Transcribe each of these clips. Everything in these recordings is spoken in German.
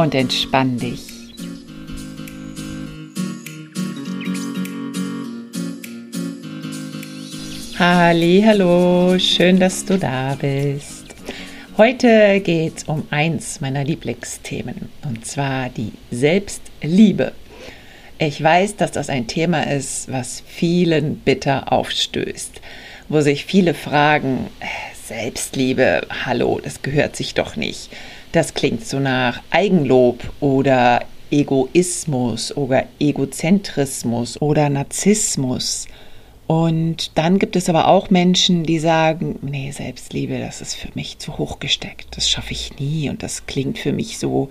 Und entspann dich. Hallo, schön, dass du da bist. Heute geht es um eins meiner Lieblingsthemen, und zwar die Selbstliebe. Ich weiß, dass das ein Thema ist, was vielen bitter aufstößt, wo sich viele fragen, Selbstliebe, hallo, das gehört sich doch nicht. Das klingt so nach Eigenlob oder Egoismus oder Egozentrismus oder Narzissmus. Und dann gibt es aber auch Menschen, die sagen, nee, Selbstliebe, das ist für mich zu hoch gesteckt. Das schaffe ich nie und das klingt für mich so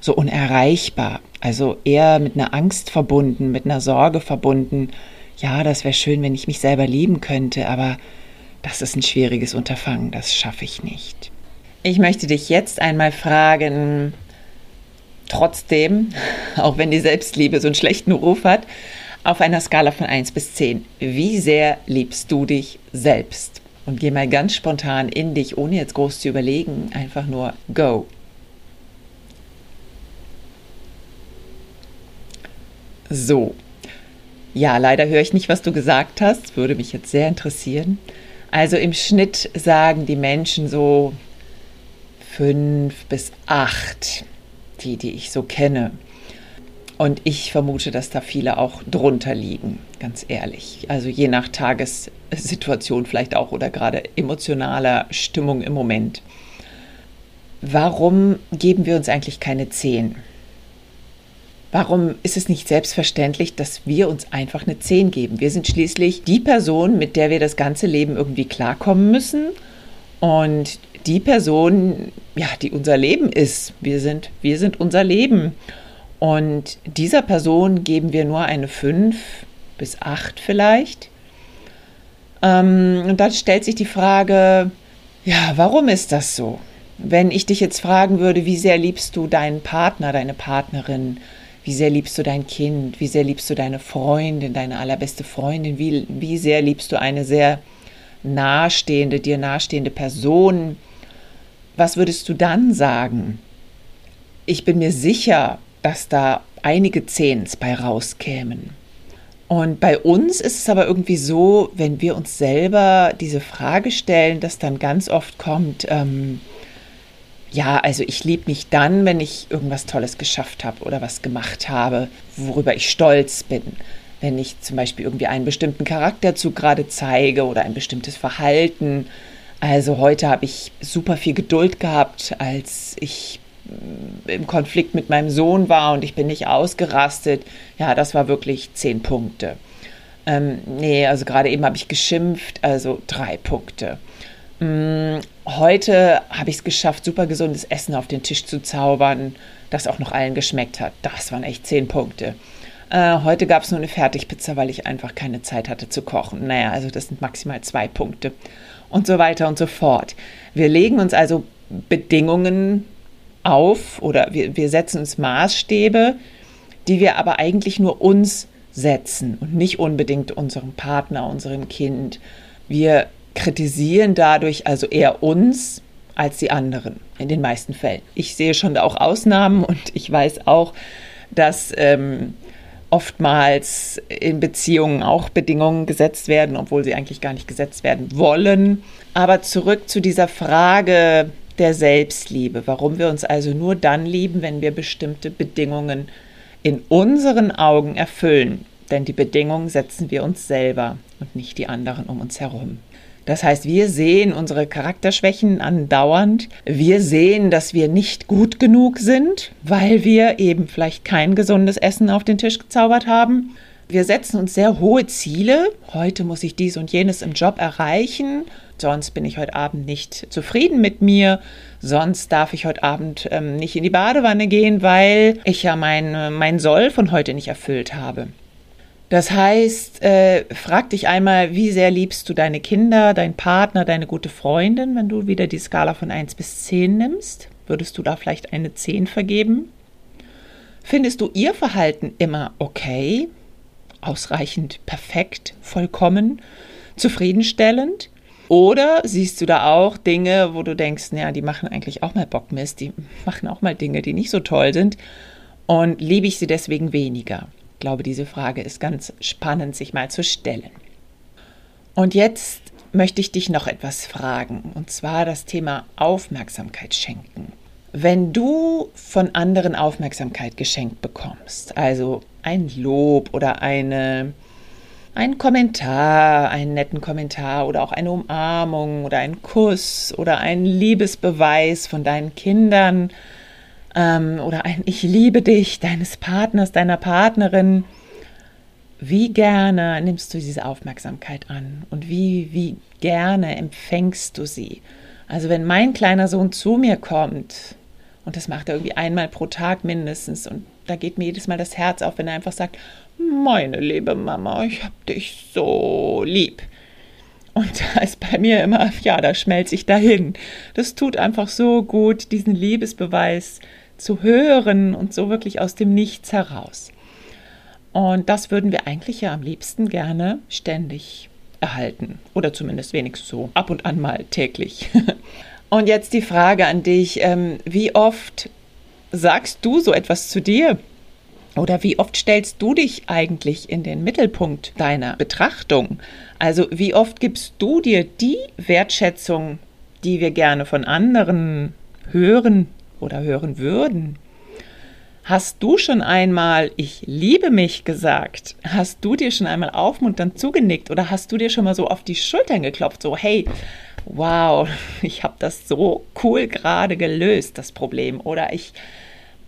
so unerreichbar. Also eher mit einer Angst verbunden, mit einer Sorge verbunden. Ja, das wäre schön, wenn ich mich selber lieben könnte, aber das ist ein schwieriges Unterfangen, das schaffe ich nicht. Ich möchte dich jetzt einmal fragen, trotzdem, auch wenn die Selbstliebe so einen schlechten Ruf hat, auf einer Skala von 1 bis 10. Wie sehr liebst du dich selbst? Und geh mal ganz spontan in dich, ohne jetzt groß zu überlegen, einfach nur go. So. Ja, leider höre ich nicht, was du gesagt hast. Würde mich jetzt sehr interessieren. Also im Schnitt sagen die Menschen so fünf bis acht, die, die ich so kenne. Und ich vermute, dass da viele auch drunter liegen, ganz ehrlich. Also je nach Tagessituation vielleicht auch oder gerade emotionaler Stimmung im Moment. Warum geben wir uns eigentlich keine Zehn? Warum ist es nicht selbstverständlich, dass wir uns einfach eine Zehn geben? Wir sind schließlich die Person, mit der wir das ganze Leben irgendwie klarkommen müssen. Und die Person, ja, die unser Leben ist. Wir sind, wir sind unser Leben. Und dieser Person geben wir nur eine 5 bis 8 vielleicht. Ähm, und dann stellt sich die Frage, ja, warum ist das so? Wenn ich dich jetzt fragen würde, wie sehr liebst du deinen Partner, deine Partnerin? Wie sehr liebst du dein Kind? Wie sehr liebst du deine Freundin, deine allerbeste Freundin? Wie, wie sehr liebst du eine sehr nahestehende, dir nahestehende Person? Was würdest du dann sagen? Ich bin mir sicher, dass da einige Zehns bei rauskämen. Und bei uns ist es aber irgendwie so, wenn wir uns selber diese Frage stellen, dass dann ganz oft kommt, ähm, ja, also ich liebe mich dann, wenn ich irgendwas Tolles geschafft habe oder was gemacht habe, worüber ich stolz bin. Wenn ich zum Beispiel irgendwie einen bestimmten Charakterzug gerade zeige oder ein bestimmtes Verhalten. Also heute habe ich super viel Geduld gehabt, als ich im Konflikt mit meinem Sohn war und ich bin nicht ausgerastet, ja, das war wirklich zehn Punkte. Ähm, nee, also gerade eben habe ich geschimpft, also drei Punkte. Ähm, heute habe ich es geschafft, super gesundes Essen auf den Tisch zu zaubern, das auch noch allen geschmeckt hat. Das waren echt zehn Punkte. Äh, heute gab es nur eine Fertigpizza, weil ich einfach keine Zeit hatte zu kochen. Naja, also das sind maximal zwei Punkte. Und so weiter und so fort. Wir legen uns also Bedingungen auf oder wir, wir setzen uns Maßstäbe, die wir aber eigentlich nur uns setzen und nicht unbedingt unserem Partner, unserem Kind. Wir kritisieren dadurch also eher uns als die anderen in den meisten Fällen. Ich sehe schon da auch Ausnahmen und ich weiß auch, dass ähm, oftmals in Beziehungen auch Bedingungen gesetzt werden, obwohl sie eigentlich gar nicht gesetzt werden wollen. Aber zurück zu dieser Frage, der Selbstliebe, warum wir uns also nur dann lieben, wenn wir bestimmte Bedingungen in unseren Augen erfüllen. Denn die Bedingungen setzen wir uns selber und nicht die anderen um uns herum. Das heißt, wir sehen unsere Charakterschwächen andauernd. Wir sehen, dass wir nicht gut genug sind, weil wir eben vielleicht kein gesundes Essen auf den Tisch gezaubert haben. Wir setzen uns sehr hohe Ziele. Heute muss ich dies und jenes im Job erreichen. Sonst bin ich heute Abend nicht zufrieden mit mir. Sonst darf ich heute Abend ähm, nicht in die Badewanne gehen, weil ich ja mein, mein Soll von heute nicht erfüllt habe. Das heißt, äh, frag dich einmal, wie sehr liebst du deine Kinder, deinen Partner, deine gute Freundin, wenn du wieder die Skala von 1 bis 10 nimmst? Würdest du da vielleicht eine 10 vergeben? Findest du ihr Verhalten immer okay, ausreichend, perfekt, vollkommen, zufriedenstellend? Oder siehst du da auch Dinge, wo du denkst, naja, die machen eigentlich auch mal Bockmist, die machen auch mal Dinge, die nicht so toll sind und liebe ich sie deswegen weniger? Ich glaube, diese Frage ist ganz spannend, sich mal zu stellen. Und jetzt möchte ich dich noch etwas fragen, und zwar das Thema Aufmerksamkeit schenken. Wenn du von anderen Aufmerksamkeit geschenkt bekommst, also ein Lob oder eine, ein Kommentar, einen netten Kommentar oder auch eine Umarmung oder ein Kuss oder ein Liebesbeweis von deinen Kindern, ähm, oder ein Ich liebe dich deines Partners, deiner Partnerin. Wie gerne nimmst du diese Aufmerksamkeit an und wie, wie gerne empfängst du sie? Also wenn mein kleiner Sohn zu mir kommt, und das macht er irgendwie einmal pro Tag mindestens, und da geht mir jedes Mal das Herz auf, wenn er einfach sagt, meine liebe Mama, ich hab dich so lieb. Und da ist bei mir immer, ja, da schmelze ich dahin. Das tut einfach so gut, diesen Liebesbeweis zu hören und so wirklich aus dem Nichts heraus. Und das würden wir eigentlich ja am liebsten gerne ständig erhalten oder zumindest wenigstens so ab und an mal täglich. Und jetzt die Frage an dich, ähm, wie oft sagst du so etwas zu dir? Oder wie oft stellst du dich eigentlich in den Mittelpunkt deiner Betrachtung? Also wie oft gibst du dir die Wertschätzung, die wir gerne von anderen hören, oder hören würden. Hast du schon einmal Ich liebe mich gesagt? Hast du dir schon einmal aufmunternd zugenickt oder hast du dir schon mal so auf die Schultern geklopft, so hey, wow, ich habe das so cool gerade gelöst, das Problem oder ich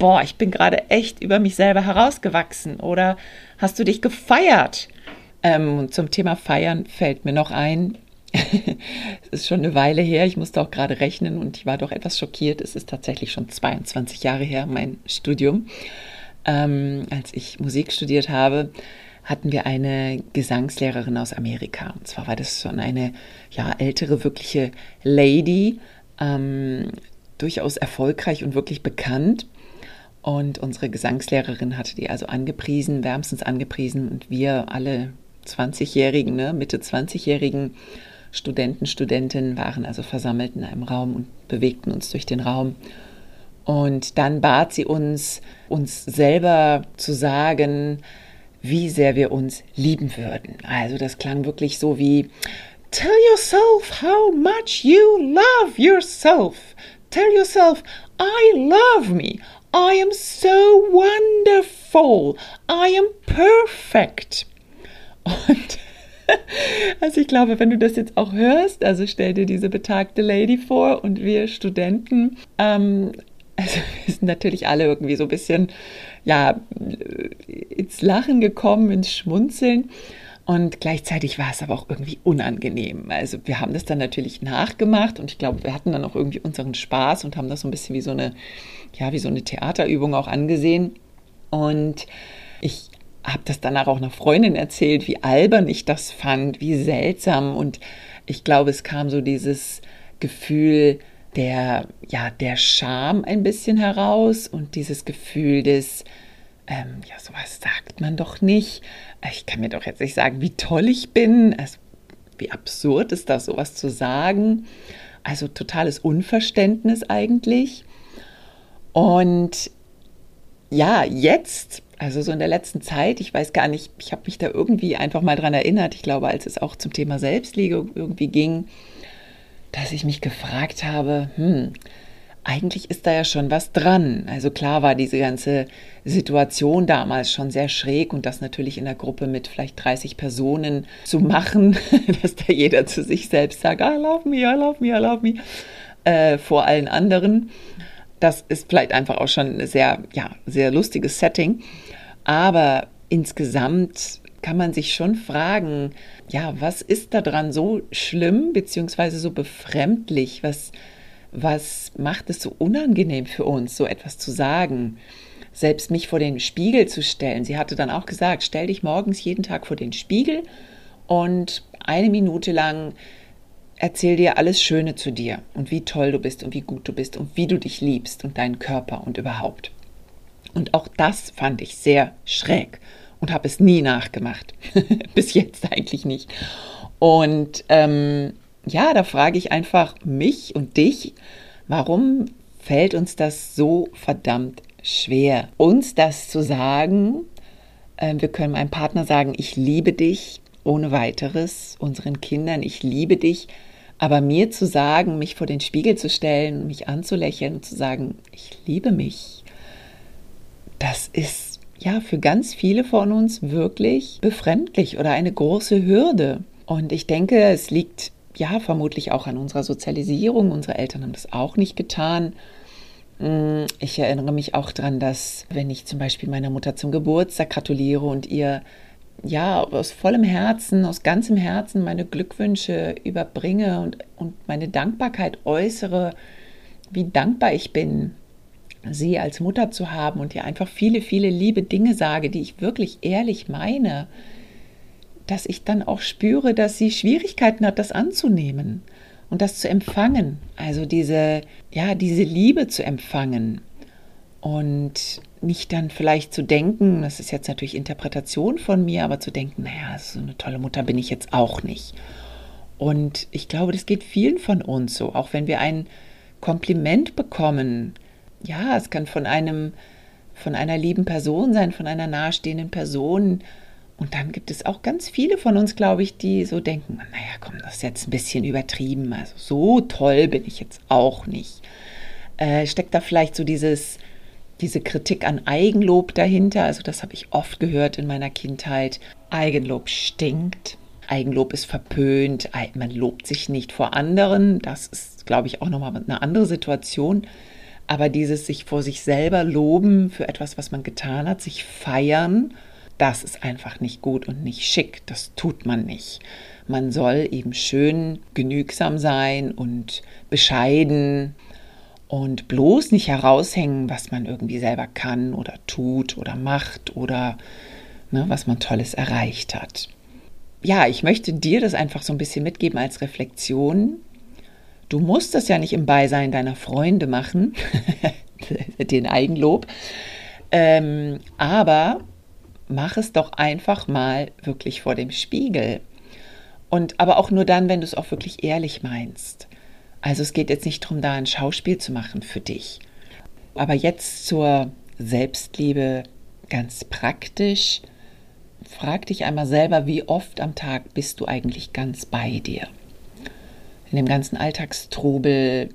boah, ich bin gerade echt über mich selber herausgewachsen oder hast du dich gefeiert? Ähm, zum Thema Feiern fällt mir noch ein, es ist schon eine Weile her, ich musste auch gerade rechnen und ich war doch etwas schockiert. Es ist tatsächlich schon 22 Jahre her, mein Studium. Ähm, als ich Musik studiert habe, hatten wir eine Gesangslehrerin aus Amerika. Und zwar war das schon eine ja, ältere, wirkliche Lady, ähm, durchaus erfolgreich und wirklich bekannt. Und unsere Gesangslehrerin hatte die also angepriesen, wärmstens angepriesen. Und wir alle 20-Jährigen, ne, Mitte 20-Jährigen, Studenten, Studentinnen waren also versammelt in einem Raum und bewegten uns durch den Raum. Und dann bat sie uns, uns selber zu sagen, wie sehr wir uns lieben würden. Also das klang wirklich so wie Tell yourself how much you love yourself. Tell yourself I love me. I am so wonderful. I am perfect. Und also ich glaube, wenn du das jetzt auch hörst, also stell dir diese betagte Lady vor und wir Studenten, ähm, also wir sind natürlich alle irgendwie so ein bisschen, ja, ins Lachen gekommen, ins Schmunzeln. Und gleichzeitig war es aber auch irgendwie unangenehm. Also wir haben das dann natürlich nachgemacht und ich glaube, wir hatten dann auch irgendwie unseren Spaß und haben das so ein bisschen wie so eine, ja, wie so eine Theaterübung auch angesehen. Und ich habe das danach auch einer Freundin erzählt, wie albern ich das fand, wie seltsam. Und ich glaube, es kam so dieses Gefühl der, ja, der Scham ein bisschen heraus und dieses Gefühl des, ähm, ja, sowas sagt man doch nicht. Ich kann mir doch jetzt nicht sagen, wie toll ich bin. Also, wie absurd ist das, sowas zu sagen. Also totales Unverständnis eigentlich. Und ja, jetzt also so in der letzten Zeit, ich weiß gar nicht, ich habe mich da irgendwie einfach mal dran erinnert, ich glaube, als es auch zum Thema Selbstliebe irgendwie ging, dass ich mich gefragt habe, hm, eigentlich ist da ja schon was dran. Also klar war diese ganze Situation damals schon sehr schräg und das natürlich in der Gruppe mit vielleicht 30 Personen zu machen, dass da jeder zu sich selbst sagt, I love me, I love me, I love me, äh, vor allen anderen. Das ist vielleicht einfach auch schon ein sehr, ja, sehr lustiges Setting. Aber insgesamt kann man sich schon fragen, ja, was ist daran so schlimm beziehungsweise so befremdlich? Was, was macht es so unangenehm für uns, so etwas zu sagen? Selbst mich vor den Spiegel zu stellen. Sie hatte dann auch gesagt, stell dich morgens jeden Tag vor den Spiegel und eine Minute lang erzähl dir alles Schöne zu dir und wie toll du bist und wie gut du bist und wie du dich liebst und deinen Körper und überhaupt. Und auch das fand ich sehr schräg und habe es nie nachgemacht. Bis jetzt eigentlich nicht. Und ähm, ja, da frage ich einfach mich und dich, warum fällt uns das so verdammt schwer, uns das zu sagen? Äh, wir können meinem Partner sagen, ich liebe dich ohne weiteres, unseren Kindern, ich liebe dich. Aber mir zu sagen, mich vor den Spiegel zu stellen, mich anzulächeln und zu sagen, ich liebe mich, das ist ja für ganz viele von uns wirklich befremdlich oder eine große Hürde. Und ich denke, es liegt ja vermutlich auch an unserer Sozialisierung. Unsere Eltern haben das auch nicht getan. Mm, ich erinnere mich auch daran, dass wenn ich zum Beispiel meiner Mutter zum Geburtstag gratuliere und ihr ja, aus vollem Herzen, aus ganzem Herzen meine Glückwünsche überbringe und, und meine Dankbarkeit äußere, wie dankbar ich bin, sie als Mutter zu haben und ihr einfach viele, viele liebe Dinge sage, die ich wirklich ehrlich meine, dass ich dann auch spüre, dass sie Schwierigkeiten hat, das anzunehmen und das zu empfangen. Also diese, ja, diese Liebe zu empfangen und nicht dann vielleicht zu denken, das ist jetzt natürlich Interpretation von mir, aber zu denken, naja, so eine tolle Mutter bin ich jetzt auch nicht. Und ich glaube, das geht vielen von uns so, auch wenn wir ein Kompliment bekommen. Ja, es kann von einem, von einer lieben Person sein, von einer nahestehenden Person. Und dann gibt es auch ganz viele von uns, glaube ich, die so denken, naja, komm, das ist jetzt ein bisschen übertrieben. Also so toll bin ich jetzt auch nicht. Äh, steckt da vielleicht so dieses, diese Kritik an Eigenlob dahinter. Also das habe ich oft gehört in meiner Kindheit. Eigenlob stinkt. Eigenlob ist verpönt. Man lobt sich nicht vor anderen. Das ist, glaube ich, auch nochmal eine andere Situation. Aber dieses sich vor sich selber loben für etwas, was man getan hat, sich feiern, das ist einfach nicht gut und nicht schick. Das tut man nicht. Man soll eben schön genügsam sein und bescheiden und bloß nicht heraushängen, was man irgendwie selber kann oder tut oder macht oder ne, was man Tolles erreicht hat. Ja, ich möchte dir das einfach so ein bisschen mitgeben als Reflexion. Du musst das ja nicht im Beisein deiner Freunde machen, den Eigenlob, ähm, aber mach es doch einfach mal wirklich vor dem Spiegel. Und aber auch nur dann, wenn du es auch wirklich ehrlich meinst. Also es geht jetzt nicht darum, da ein Schauspiel zu machen für dich. Aber jetzt zur Selbstliebe ganz praktisch. Frag dich einmal selber, wie oft am Tag bist du eigentlich ganz bei dir? In dem ganzen Alltagstrubel,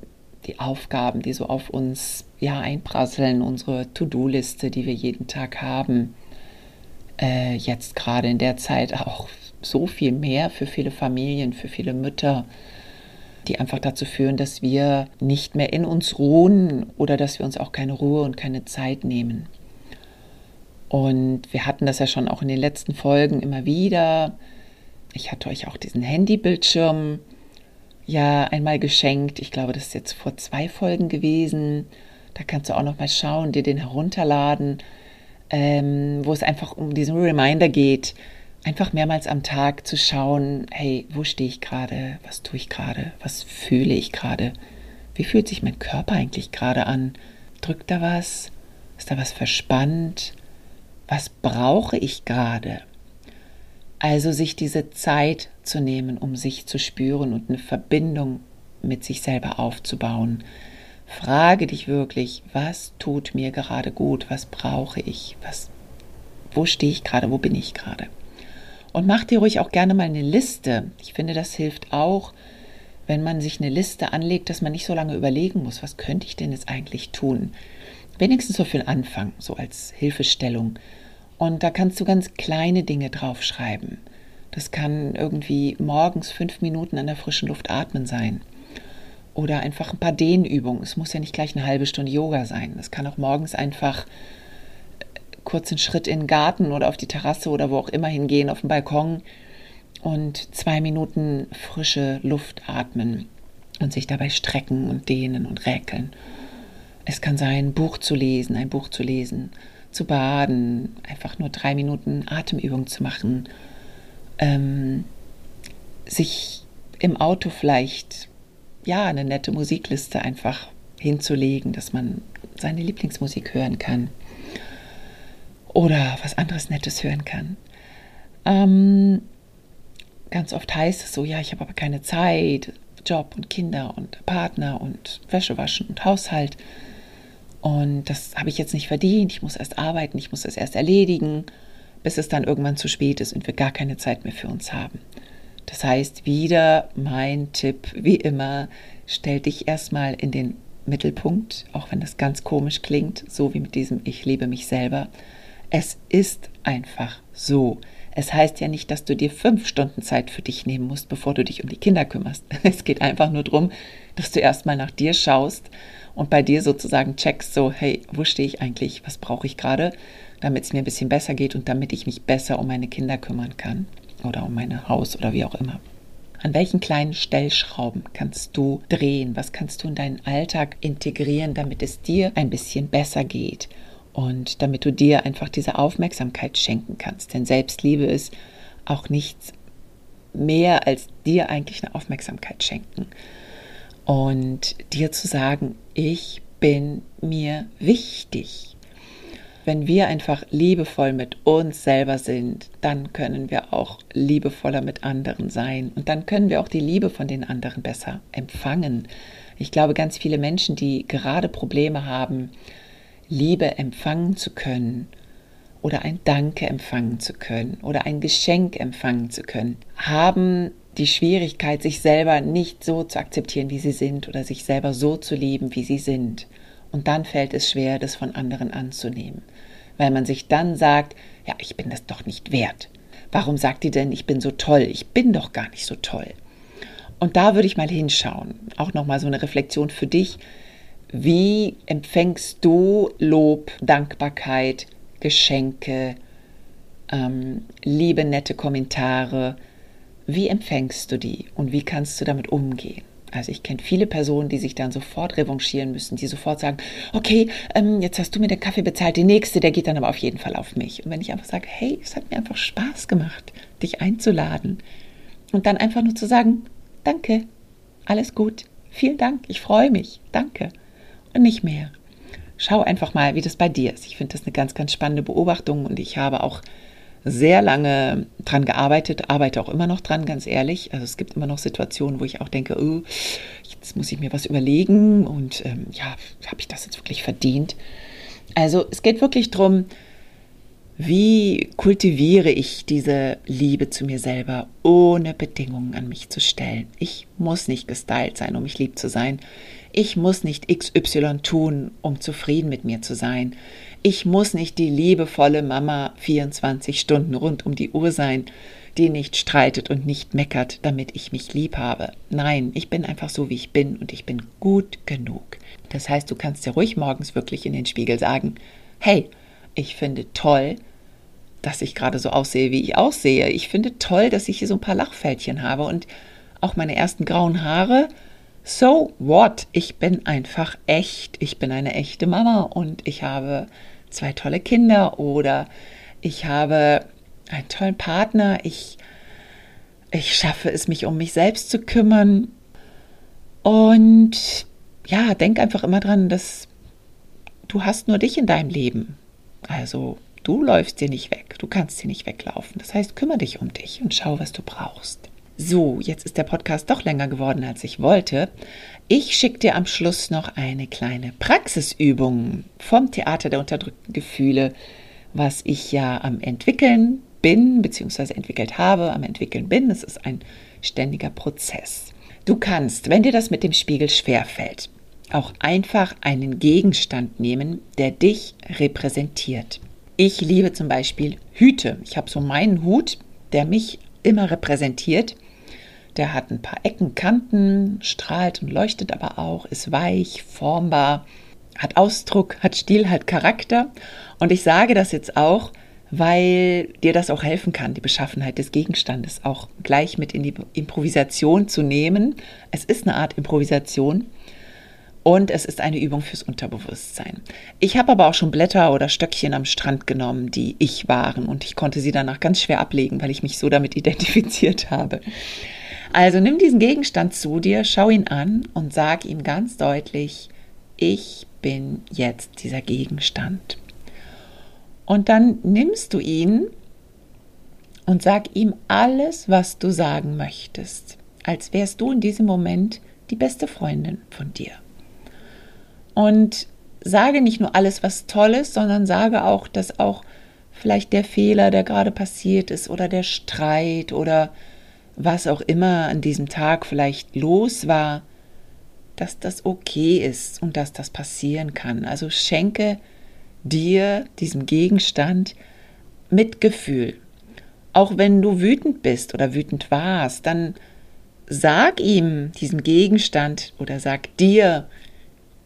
die Aufgaben, die so auf uns ja einprasseln, unsere To-Do-Liste, die wir jeden Tag haben. Äh, jetzt gerade in der Zeit auch so viel mehr für viele Familien, für viele Mütter die einfach dazu führen, dass wir nicht mehr in uns ruhen oder dass wir uns auch keine Ruhe und keine Zeit nehmen. Und wir hatten das ja schon auch in den letzten Folgen immer wieder. Ich hatte euch auch diesen Handybildschirm ja einmal geschenkt. Ich glaube, das ist jetzt vor zwei Folgen gewesen. Da kannst du auch noch mal schauen, dir den herunterladen, ähm, wo es einfach um diesen Reminder geht, einfach mehrmals am Tag zu schauen, hey, wo stehe ich gerade, was tue ich gerade, was fühle ich gerade, wie fühlt sich mein Körper eigentlich gerade an, drückt da was, ist da was verspannt, was brauche ich gerade? Also sich diese Zeit zu nehmen, um sich zu spüren und eine Verbindung mit sich selber aufzubauen. Frage dich wirklich, was tut mir gerade gut, was brauche ich, was, wo stehe ich gerade, wo bin ich gerade? Und mach dir ruhig auch gerne mal eine Liste. Ich finde, das hilft auch, wenn man sich eine Liste anlegt, dass man nicht so lange überlegen muss, was könnte ich denn jetzt eigentlich tun. Wenigstens so den Anfang, so als Hilfestellung. Und da kannst du ganz kleine Dinge draufschreiben. Das kann irgendwie morgens fünf Minuten an der frischen Luft atmen sein. Oder einfach ein paar Dehnübungen. Es muss ja nicht gleich eine halbe Stunde Yoga sein. Es kann auch morgens einfach kurz einen Schritt in den Garten oder auf die Terrasse oder wo auch immer hingehen, auf den Balkon und zwei Minuten frische Luft atmen und sich dabei strecken und dehnen und räkeln. Es kann sein, ein Buch zu lesen, ein Buch zu lesen, zu baden, einfach nur drei Minuten Atemübung zu machen, ähm, sich im Auto vielleicht ja eine nette Musikliste einfach hinzulegen, dass man seine Lieblingsmusik hören kann oder was anderes Nettes hören kann. Ähm, ganz oft heißt es so, ja, ich habe aber keine Zeit, Job und Kinder und Partner und Wäsche waschen und Haushalt. Und das habe ich jetzt nicht verdient. Ich muss erst arbeiten, ich muss das erst erledigen, bis es dann irgendwann zu spät ist und wir gar keine Zeit mehr für uns haben. Das heißt, wieder mein Tipp, wie immer, stell dich erstmal in den Mittelpunkt, auch wenn das ganz komisch klingt, so wie mit diesem Ich liebe mich selber. Es ist einfach so. Es heißt ja nicht, dass du dir fünf Stunden Zeit für dich nehmen musst, bevor du dich um die Kinder kümmerst. Es geht einfach nur darum, dass du erstmal nach dir schaust und bei dir sozusagen checkst, so, hey, wo stehe ich eigentlich? Was brauche ich gerade, damit es mir ein bisschen besser geht und damit ich mich besser um meine Kinder kümmern kann oder um mein Haus oder wie auch immer. An welchen kleinen Stellschrauben kannst du drehen? Was kannst du in deinen Alltag integrieren, damit es dir ein bisschen besser geht? und damit du dir einfach diese Aufmerksamkeit schenken kannst. Denn Selbstliebe ist auch nichts mehr als dir eigentlich eine Aufmerksamkeit schenken und dir zu sagen, ich bin mir wichtig. Wenn wir einfach liebevoll mit uns selber sind, dann können wir auch liebevoller mit anderen sein und dann können wir auch die Liebe von den anderen besser empfangen. Ich glaube, ganz viele Menschen, die gerade Probleme haben, Liebe empfangen zu können oder ein Danke empfangen zu können oder ein Geschenk empfangen zu können, haben die Schwierigkeit, sich selber nicht so zu akzeptieren, wie sie sind oder sich selber so zu lieben, wie sie sind. Und dann fällt es schwer, das von anderen anzunehmen, weil man sich dann sagt, ja, ich bin das doch nicht wert. Warum sagt die denn, ich bin so toll? Ich bin doch gar nicht so toll. Und da würde ich mal hinschauen. Auch nochmal so eine Reflexion für dich. Wie empfängst du Lob, Dankbarkeit, Geschenke, ähm, liebe, nette Kommentare? Wie empfängst du die und wie kannst du damit umgehen? Also ich kenne viele Personen, die sich dann sofort revanchieren müssen, die sofort sagen, okay, ähm, jetzt hast du mir den Kaffee bezahlt, die nächste, der geht dann aber auf jeden Fall auf mich. Und wenn ich einfach sage, hey, es hat mir einfach Spaß gemacht, dich einzuladen und dann einfach nur zu sagen, danke, alles gut, vielen Dank, ich freue mich, danke nicht mehr. Schau einfach mal, wie das bei dir ist. Ich finde das eine ganz, ganz spannende Beobachtung und ich habe auch sehr lange dran gearbeitet, arbeite auch immer noch dran, ganz ehrlich. Also es gibt immer noch Situationen, wo ich auch denke, oh, jetzt muss ich mir was überlegen und ähm, ja, habe ich das jetzt wirklich verdient? Also es geht wirklich darum, wie kultiviere ich diese Liebe zu mir selber, ohne Bedingungen an mich zu stellen? Ich muss nicht gestylt sein, um mich lieb zu sein. Ich muss nicht XY tun, um zufrieden mit mir zu sein. Ich muss nicht die liebevolle Mama 24 Stunden rund um die Uhr sein, die nicht streitet und nicht meckert, damit ich mich lieb habe. Nein, ich bin einfach so, wie ich bin und ich bin gut genug. Das heißt, du kannst dir ruhig morgens wirklich in den Spiegel sagen, hey, ich finde toll, dass ich gerade so aussehe, wie ich aussehe. Ich finde toll, dass ich hier so ein paar Lachfältchen habe und auch meine ersten grauen Haare. So what? Ich bin einfach echt. Ich bin eine echte Mama und ich habe zwei tolle Kinder oder ich habe einen tollen Partner. Ich, ich schaffe es, mich um mich selbst zu kümmern. Und ja, denk einfach immer dran, dass du hast nur dich in deinem Leben. Also Du läufst dir nicht weg, du kannst dir nicht weglaufen. Das heißt, kümmere dich um dich und schau, was du brauchst. So, jetzt ist der Podcast doch länger geworden, als ich wollte. Ich schicke dir am Schluss noch eine kleine Praxisübung vom Theater der unterdrückten Gefühle, was ich ja am entwickeln bin, beziehungsweise entwickelt habe, am entwickeln bin. Es ist ein ständiger Prozess. Du kannst, wenn dir das mit dem Spiegel schwerfällt, auch einfach einen Gegenstand nehmen, der dich repräsentiert. Ich liebe zum Beispiel Hüte. Ich habe so meinen Hut, der mich immer repräsentiert. Der hat ein paar Ecken, Kanten, strahlt und leuchtet aber auch, ist weich, formbar. hat Ausdruck, hat Stil, hat Charakter. Und ich sage das jetzt auch, weil dir das auch helfen kann, die Beschaffenheit des Gegenstandes auch gleich mit in die Improvisation zu nehmen. Es ist eine Art Improvisation und es ist eine Übung fürs Unterbewusstsein. Ich habe aber auch schon Blätter oder Stöckchen am Strand genommen, die ich waren und ich konnte sie danach ganz schwer ablegen, weil ich mich so damit identifiziert habe. Also nimm diesen Gegenstand zu dir, schau ihn an und sag ihm ganz deutlich, ich bin jetzt dieser Gegenstand. Und dann nimmst du ihn und sag ihm alles, was du sagen möchtest, als wärst du in diesem Moment die beste Freundin von dir. Und sage nicht nur alles, was toll ist, sondern sage auch, dass auch vielleicht der Fehler, der gerade passiert ist, oder der Streit oder was auch immer an diesem Tag vielleicht los war, dass das okay ist und dass das passieren kann. Also schenke dir, diesem Gegenstand, Mitgefühl. Auch wenn du wütend bist oder wütend warst, dann sag ihm, diesem Gegenstand oder sag dir,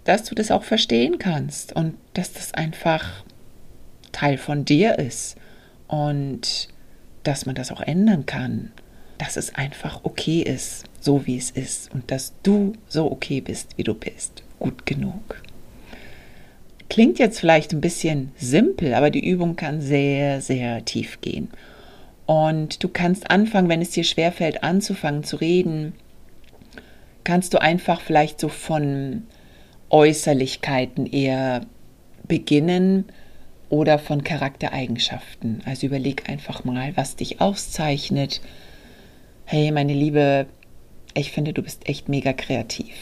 dass du das auch verstehen kannst und dass das einfach Teil von dir ist und dass man das auch ändern kann, dass es einfach okay ist, so wie es ist und dass du so okay bist, wie du bist, gut genug. Klingt jetzt vielleicht ein bisschen simpel, aber die Übung kann sehr, sehr tief gehen. Und du kannst anfangen, wenn es dir schwerfällt, anzufangen zu reden, kannst du einfach vielleicht so von Äußerlichkeiten eher beginnen oder von Charaktereigenschaften. Also überleg einfach mal, was dich auszeichnet. Hey, meine Liebe, ich finde, du bist echt mega kreativ.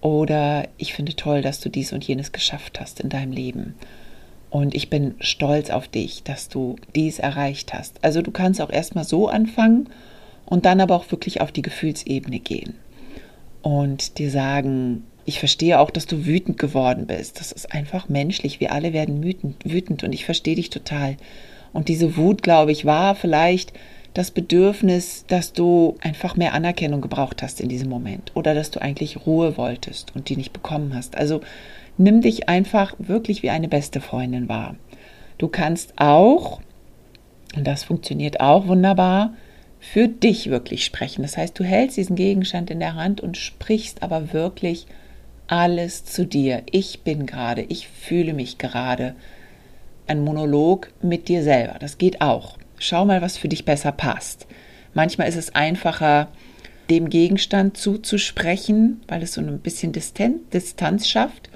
Oder ich finde toll, dass du dies und jenes geschafft hast in deinem Leben. Und ich bin stolz auf dich, dass du dies erreicht hast. Also du kannst auch erstmal so anfangen und dann aber auch wirklich auf die Gefühlsebene gehen. Und dir sagen, ich verstehe auch, dass du wütend geworden bist. Das ist einfach menschlich. Wir alle werden wütend, wütend und ich verstehe dich total. Und diese Wut, glaube ich, war vielleicht das Bedürfnis, dass du einfach mehr Anerkennung gebraucht hast in diesem Moment oder dass du eigentlich Ruhe wolltest und die nicht bekommen hast. Also nimm dich einfach wirklich wie eine beste Freundin wahr. Du kannst auch, und das funktioniert auch wunderbar, für dich wirklich sprechen. Das heißt, du hältst diesen Gegenstand in der Hand und sprichst aber wirklich alles zu dir. Ich bin gerade, ich fühle mich gerade. Ein Monolog mit dir selber. Das geht auch. Schau mal, was für dich besser passt. Manchmal ist es einfacher, dem Gegenstand zuzusprechen, weil es so ein bisschen Distanz schafft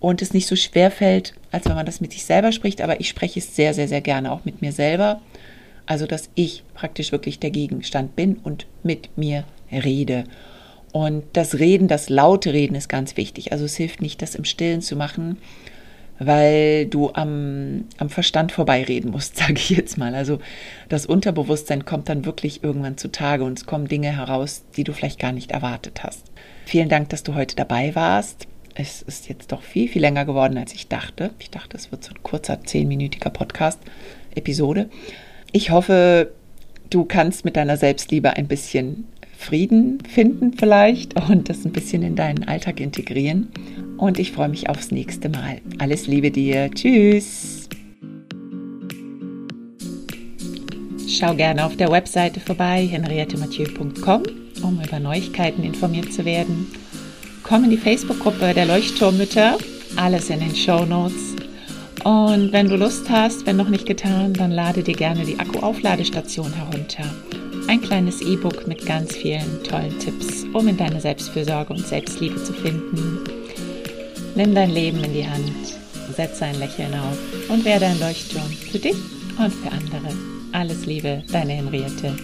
und es nicht so schwer fällt, als wenn man das mit sich selber spricht. Aber ich spreche es sehr, sehr, sehr gerne auch mit mir selber. Also, dass ich praktisch wirklich der Gegenstand bin und mit mir rede. Und das Reden, das laute Reden ist ganz wichtig. Also es hilft nicht, das im Stillen zu machen, weil du am, am Verstand vorbeireden musst, sage ich jetzt mal. Also das Unterbewusstsein kommt dann wirklich irgendwann zutage und es kommen Dinge heraus, die du vielleicht gar nicht erwartet hast. Vielen Dank, dass du heute dabei warst. Es ist jetzt doch viel, viel länger geworden, als ich dachte. Ich dachte, es wird so ein kurzer, zehnminütiger Podcast-Episode. Ich hoffe, du kannst mit deiner Selbstliebe ein bisschen Frieden finden vielleicht und das ein bisschen in deinen Alltag integrieren. Und ich freue mich aufs nächste Mal. Alles Liebe dir. Tschüss. Schau gerne auf der Webseite vorbei, henriettemathieu.com, um über Neuigkeiten informiert zu werden. Komm in die Facebook-Gruppe der Leuchtturmmütter, alles in den Show Notes. Und wenn du Lust hast, wenn noch nicht getan, dann lade dir gerne die Akku-Aufladestation herunter. Ein kleines E-Book mit ganz vielen tollen Tipps, um in deine Selbstfürsorge und Selbstliebe zu finden. Nimm dein Leben in die Hand, setze ein Lächeln auf und werde ein Leuchtturm für dich und für andere. Alles Liebe, deine Henriette.